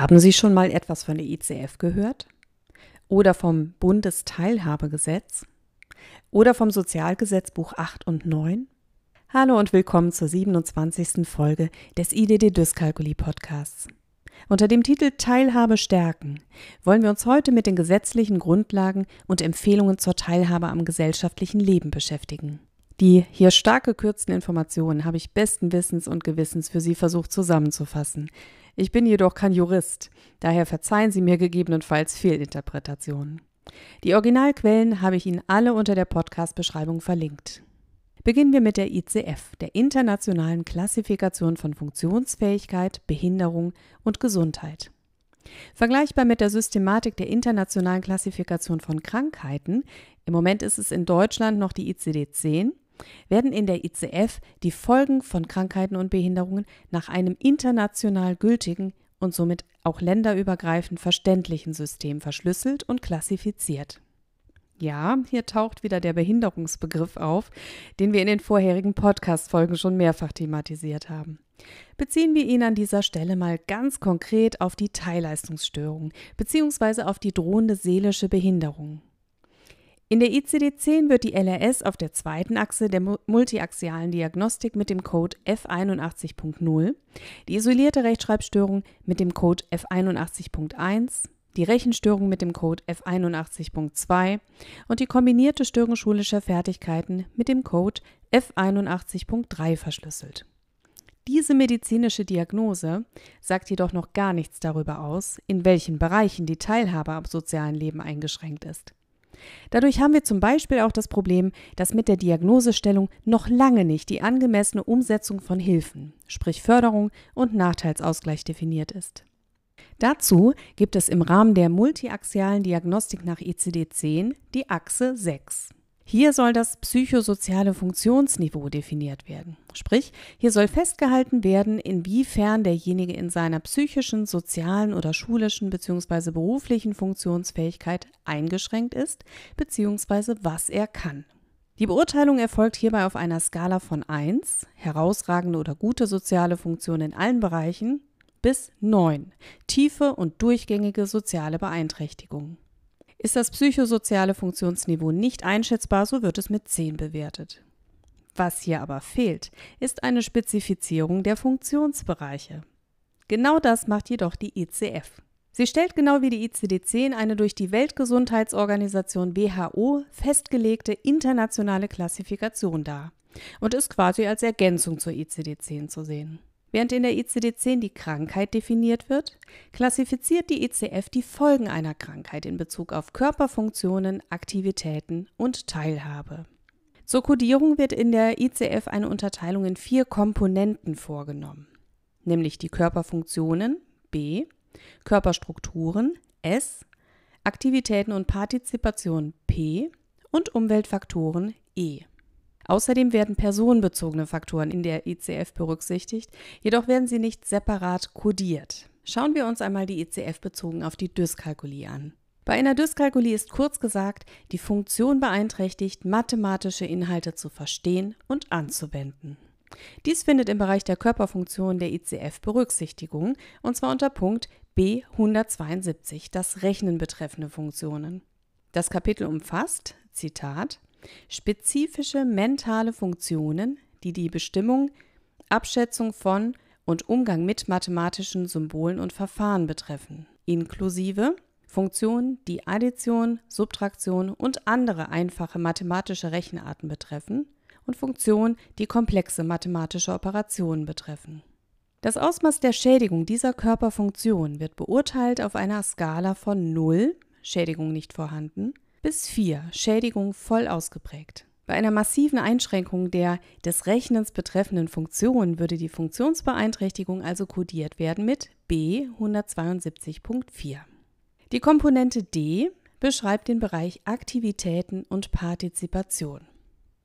Haben Sie schon mal etwas von der ICF gehört? Oder vom Bundesteilhabegesetz? Oder vom Sozialgesetzbuch 8 und 9? Hallo und willkommen zur 27. Folge des IDD Dyskalkulie Podcasts. Unter dem Titel Teilhabe stärken wollen wir uns heute mit den gesetzlichen Grundlagen und Empfehlungen zur Teilhabe am gesellschaftlichen Leben beschäftigen. Die hier stark gekürzten Informationen habe ich besten Wissens und Gewissens für Sie versucht zusammenzufassen. Ich bin jedoch kein Jurist, daher verzeihen Sie mir gegebenenfalls Fehlinterpretationen. Die Originalquellen habe ich Ihnen alle unter der Podcast-Beschreibung verlinkt. Beginnen wir mit der ICF, der Internationalen Klassifikation von Funktionsfähigkeit, Behinderung und Gesundheit. Vergleichbar mit der Systematik der internationalen Klassifikation von Krankheiten, im Moment ist es in Deutschland noch die ICD-10, werden in der ICF die Folgen von Krankheiten und Behinderungen nach einem international gültigen und somit auch länderübergreifend verständlichen System verschlüsselt und klassifiziert. Ja, hier taucht wieder der Behinderungsbegriff auf, den wir in den vorherigen Podcast-Folgen schon mehrfach thematisiert haben. Beziehen wir ihn an dieser Stelle mal ganz konkret auf die Teilleistungsstörung bzw. auf die drohende seelische Behinderung. In der ICD-10 wird die LRS auf der zweiten Achse der multiaxialen Diagnostik mit dem Code F81.0, die isolierte Rechtschreibstörung mit dem Code F81.1, die Rechenstörung mit dem Code F81.2 und die kombinierte Störung schulischer Fertigkeiten mit dem Code F81.3 verschlüsselt. Diese medizinische Diagnose sagt jedoch noch gar nichts darüber aus, in welchen Bereichen die Teilhabe am sozialen Leben eingeschränkt ist. Dadurch haben wir zum Beispiel auch das Problem, dass mit der Diagnosestellung noch lange nicht die angemessene Umsetzung von Hilfen, sprich Förderung und Nachteilsausgleich definiert ist. Dazu gibt es im Rahmen der multiaxialen Diagnostik nach ICD-10 die Achse 6. Hier soll das psychosoziale Funktionsniveau definiert werden. Sprich, hier soll festgehalten werden, inwiefern derjenige in seiner psychischen, sozialen oder schulischen bzw. beruflichen Funktionsfähigkeit eingeschränkt ist bzw. was er kann. Die Beurteilung erfolgt hierbei auf einer Skala von 1, herausragende oder gute soziale Funktion in allen Bereichen, bis 9, tiefe und durchgängige soziale Beeinträchtigung. Ist das psychosoziale Funktionsniveau nicht einschätzbar, so wird es mit 10 bewertet. Was hier aber fehlt, ist eine Spezifizierung der Funktionsbereiche. Genau das macht jedoch die ICF. Sie stellt genau wie die ICD-10 eine durch die Weltgesundheitsorganisation WHO festgelegte internationale Klassifikation dar und ist quasi als Ergänzung zur ICD-10 zu sehen. Während in der ICD-10 die Krankheit definiert wird, klassifiziert die ICF die Folgen einer Krankheit in Bezug auf Körperfunktionen, Aktivitäten und Teilhabe. Zur Kodierung wird in der ICF eine Unterteilung in vier Komponenten vorgenommen, nämlich die Körperfunktionen B, Körperstrukturen S, Aktivitäten und Partizipation P und Umweltfaktoren E. Außerdem werden personenbezogene Faktoren in der ICF berücksichtigt, jedoch werden sie nicht separat kodiert. Schauen wir uns einmal die ICF bezogen auf die Dyskalkulie an. Bei einer Dyskalkulie ist kurz gesagt die Funktion beeinträchtigt, mathematische Inhalte zu verstehen und anzuwenden. Dies findet im Bereich der Körperfunktion der ICF Berücksichtigung, und zwar unter Punkt B 172, das Rechnen betreffende Funktionen. Das Kapitel umfasst, Zitat, spezifische mentale Funktionen, die die Bestimmung, Abschätzung von und Umgang mit mathematischen Symbolen und Verfahren betreffen, inklusive Funktionen, die Addition, Subtraktion und andere einfache mathematische Rechenarten betreffen und Funktionen, die komplexe mathematische Operationen betreffen. Das Ausmaß der Schädigung dieser Körperfunktion wird beurteilt auf einer Skala von 0, Schädigung nicht vorhanden, bis 4 Schädigung voll ausgeprägt. Bei einer massiven Einschränkung der des Rechnens betreffenden Funktion würde die Funktionsbeeinträchtigung also kodiert werden mit B 172.4. Die Komponente D beschreibt den Bereich Aktivitäten und Partizipation.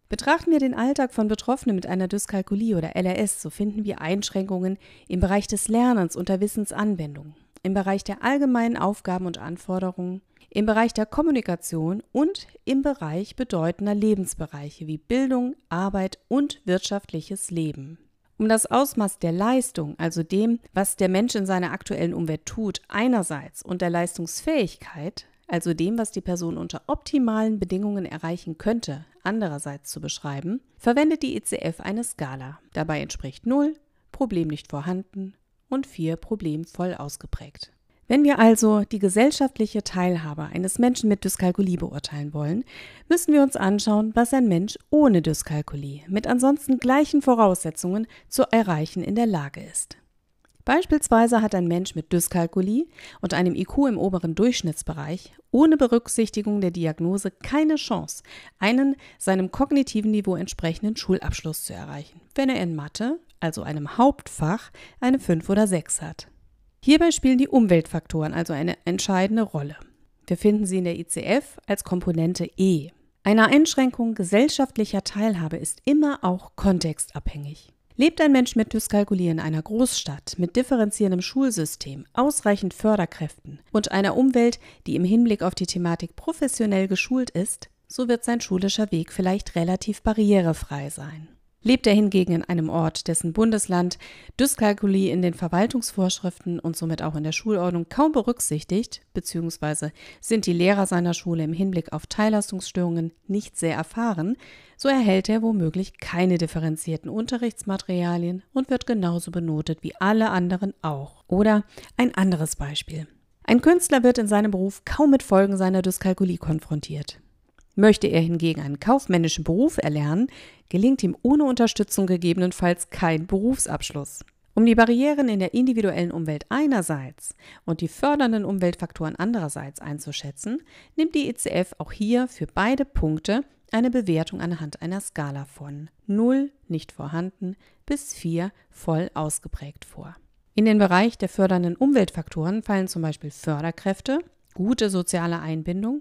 Betrachten wir den Alltag von Betroffenen mit einer Dyskalkulie oder LRS, so finden wir Einschränkungen im Bereich des Lernens und der Wissensanwendung, im Bereich der allgemeinen Aufgaben und Anforderungen, im Bereich der Kommunikation und im Bereich bedeutender Lebensbereiche wie Bildung, Arbeit und wirtschaftliches Leben. Um das Ausmaß der Leistung, also dem, was der Mensch in seiner aktuellen Umwelt tut, einerseits und der Leistungsfähigkeit, also dem, was die Person unter optimalen Bedingungen erreichen könnte, andererseits zu beschreiben, verwendet die ECF eine Skala. Dabei entspricht 0 Problem nicht vorhanden und 4 Problem voll ausgeprägt. Wenn wir also die gesellschaftliche Teilhabe eines Menschen mit Dyskalkulie beurteilen wollen, müssen wir uns anschauen, was ein Mensch ohne Dyskalkulie mit ansonsten gleichen Voraussetzungen zu erreichen in der Lage ist. Beispielsweise hat ein Mensch mit Dyskalkulie und einem IQ im oberen Durchschnittsbereich ohne Berücksichtigung der Diagnose keine Chance, einen seinem kognitiven Niveau entsprechenden Schulabschluss zu erreichen, wenn er in Mathe, also einem Hauptfach, eine 5 oder 6 hat. Hierbei spielen die Umweltfaktoren also eine entscheidende Rolle. Wir finden sie in der ICF als Komponente E. Eine Einschränkung gesellschaftlicher Teilhabe ist immer auch kontextabhängig. Lebt ein Mensch mit Dyskalkulie in einer Großstadt mit differenzierendem Schulsystem, ausreichend Förderkräften und einer Umwelt, die im Hinblick auf die Thematik professionell geschult ist, so wird sein schulischer Weg vielleicht relativ barrierefrei sein. Lebt er hingegen in einem Ort, dessen Bundesland Dyskalkulie in den Verwaltungsvorschriften und somit auch in der Schulordnung kaum berücksichtigt, beziehungsweise sind die Lehrer seiner Schule im Hinblick auf Teilleistungsstörungen nicht sehr erfahren, so erhält er womöglich keine differenzierten Unterrichtsmaterialien und wird genauso benotet wie alle anderen auch. Oder ein anderes Beispiel. Ein Künstler wird in seinem Beruf kaum mit Folgen seiner Dyskalkulie konfrontiert. Möchte er hingegen einen kaufmännischen Beruf erlernen, gelingt ihm ohne Unterstützung gegebenenfalls kein Berufsabschluss. Um die Barrieren in der individuellen Umwelt einerseits und die fördernden Umweltfaktoren andererseits einzuschätzen, nimmt die ECF auch hier für beide Punkte eine Bewertung anhand einer Skala von 0 nicht vorhanden bis 4 voll ausgeprägt vor. In den Bereich der fördernden Umweltfaktoren fallen zum Beispiel Förderkräfte, gute soziale Einbindung,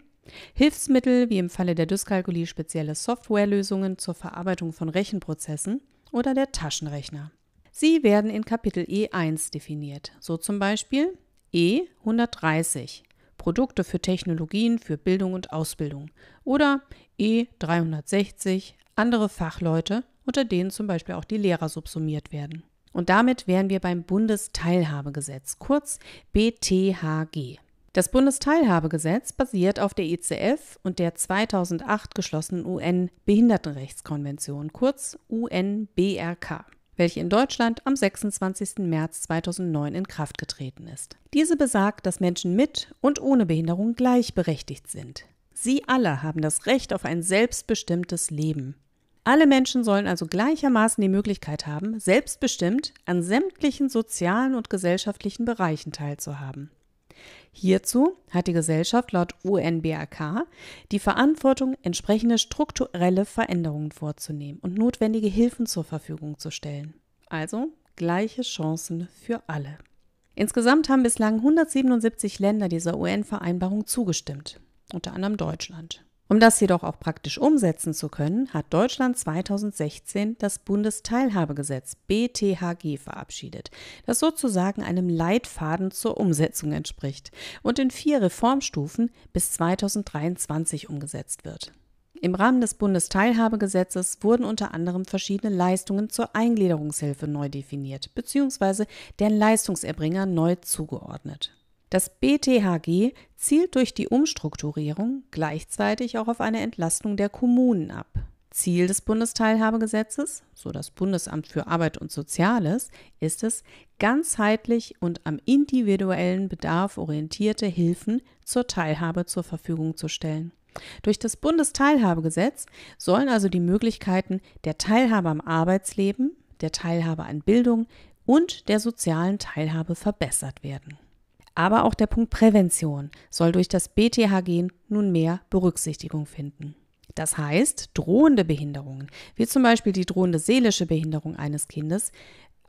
Hilfsmittel wie im Falle der Dyskalkulie spezielle Softwarelösungen zur Verarbeitung von Rechenprozessen oder der Taschenrechner. Sie werden in Kapitel E1 definiert, so zum Beispiel E130 Produkte für Technologien für Bildung und Ausbildung oder E360 andere Fachleute, unter denen zum Beispiel auch die Lehrer subsumiert werden. Und damit wären wir beim Bundesteilhabegesetz, kurz BTHG. Das Bundesteilhabegesetz basiert auf der ICF und der 2008 geschlossenen UN-Behindertenrechtskonvention, kurz UNBRK, welche in Deutschland am 26. März 2009 in Kraft getreten ist. Diese besagt, dass Menschen mit und ohne Behinderung gleichberechtigt sind. Sie alle haben das Recht auf ein selbstbestimmtes Leben. Alle Menschen sollen also gleichermaßen die Möglichkeit haben, selbstbestimmt an sämtlichen sozialen und gesellschaftlichen Bereichen teilzuhaben. Hierzu hat die Gesellschaft laut UNBRK die Verantwortung, entsprechende strukturelle Veränderungen vorzunehmen und notwendige Hilfen zur Verfügung zu stellen. Also gleiche Chancen für alle. Insgesamt haben bislang 177 Länder dieser UN-Vereinbarung zugestimmt, unter anderem Deutschland. Um das jedoch auch praktisch umsetzen zu können, hat Deutschland 2016 das Bundesteilhabegesetz BTHG verabschiedet, das sozusagen einem Leitfaden zur Umsetzung entspricht und in vier Reformstufen bis 2023 umgesetzt wird. Im Rahmen des Bundesteilhabegesetzes wurden unter anderem verschiedene Leistungen zur Eingliederungshilfe neu definiert bzw. deren Leistungserbringer neu zugeordnet. Das BTHG zielt durch die Umstrukturierung gleichzeitig auch auf eine Entlastung der Kommunen ab. Ziel des Bundesteilhabegesetzes, so das Bundesamt für Arbeit und Soziales, ist es, ganzheitlich und am individuellen Bedarf orientierte Hilfen zur Teilhabe zur Verfügung zu stellen. Durch das Bundesteilhabegesetz sollen also die Möglichkeiten der Teilhabe am Arbeitsleben, der Teilhabe an Bildung und der sozialen Teilhabe verbessert werden. Aber auch der Punkt Prävention soll durch das BTHG nunmehr Berücksichtigung finden. Das heißt, drohende Behinderungen, wie zum Beispiel die drohende seelische Behinderung eines Kindes,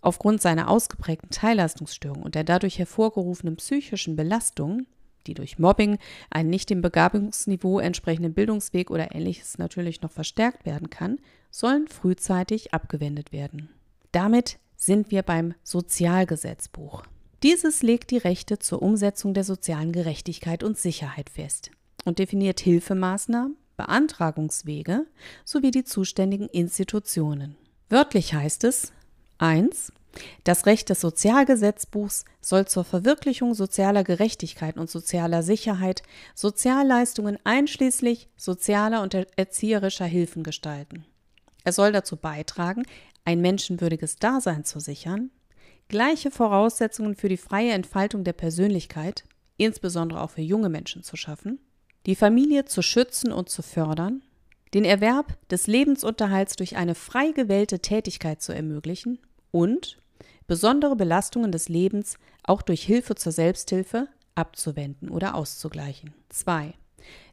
aufgrund seiner ausgeprägten Teilleistungsstörung und der dadurch hervorgerufenen psychischen Belastung, die durch Mobbing, einen nicht dem Begabungsniveau entsprechenden Bildungsweg oder ähnliches natürlich noch verstärkt werden kann, sollen frühzeitig abgewendet werden. Damit sind wir beim Sozialgesetzbuch. Dieses legt die Rechte zur Umsetzung der sozialen Gerechtigkeit und Sicherheit fest und definiert Hilfemaßnahmen, Beantragungswege sowie die zuständigen Institutionen. Wörtlich heißt es, 1. Das Recht des Sozialgesetzbuchs soll zur Verwirklichung sozialer Gerechtigkeit und sozialer Sicherheit Sozialleistungen einschließlich sozialer und erzieherischer Hilfen gestalten. Er soll dazu beitragen, ein menschenwürdiges Dasein zu sichern, gleiche Voraussetzungen für die freie Entfaltung der Persönlichkeit, insbesondere auch für junge Menschen zu schaffen, die Familie zu schützen und zu fördern, den Erwerb des Lebensunterhalts durch eine frei gewählte Tätigkeit zu ermöglichen und besondere Belastungen des Lebens auch durch Hilfe zur Selbsthilfe abzuwenden oder auszugleichen. 2.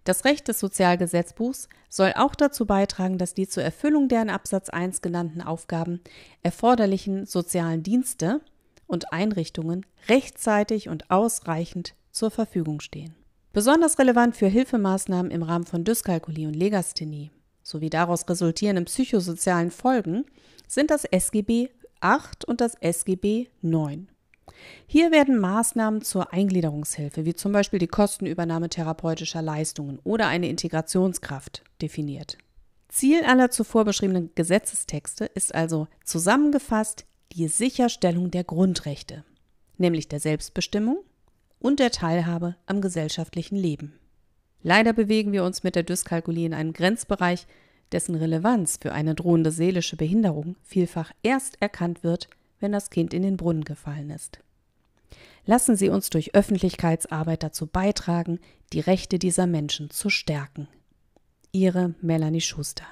Das Recht des Sozialgesetzbuchs soll auch dazu beitragen, dass die zur Erfüllung der in Absatz 1 genannten Aufgaben erforderlichen sozialen Dienste und Einrichtungen rechtzeitig und ausreichend zur Verfügung stehen. Besonders relevant für Hilfemaßnahmen im Rahmen von Dyskalkulie und Legasthenie sowie daraus resultierenden psychosozialen Folgen sind das SGB 8 und das SGB 9. Hier werden Maßnahmen zur Eingliederungshilfe, wie zum Beispiel die Kostenübernahme therapeutischer Leistungen oder eine Integrationskraft, definiert. Ziel aller zuvor beschriebenen Gesetzestexte ist also zusammengefasst die Sicherstellung der Grundrechte, nämlich der Selbstbestimmung und der Teilhabe am gesellschaftlichen Leben. Leider bewegen wir uns mit der Dyskalkulie in einem Grenzbereich, dessen Relevanz für eine drohende seelische Behinderung vielfach erst erkannt wird, wenn das Kind in den Brunnen gefallen ist. Lassen Sie uns durch Öffentlichkeitsarbeit dazu beitragen, die Rechte dieser Menschen zu stärken. Ihre Melanie Schuster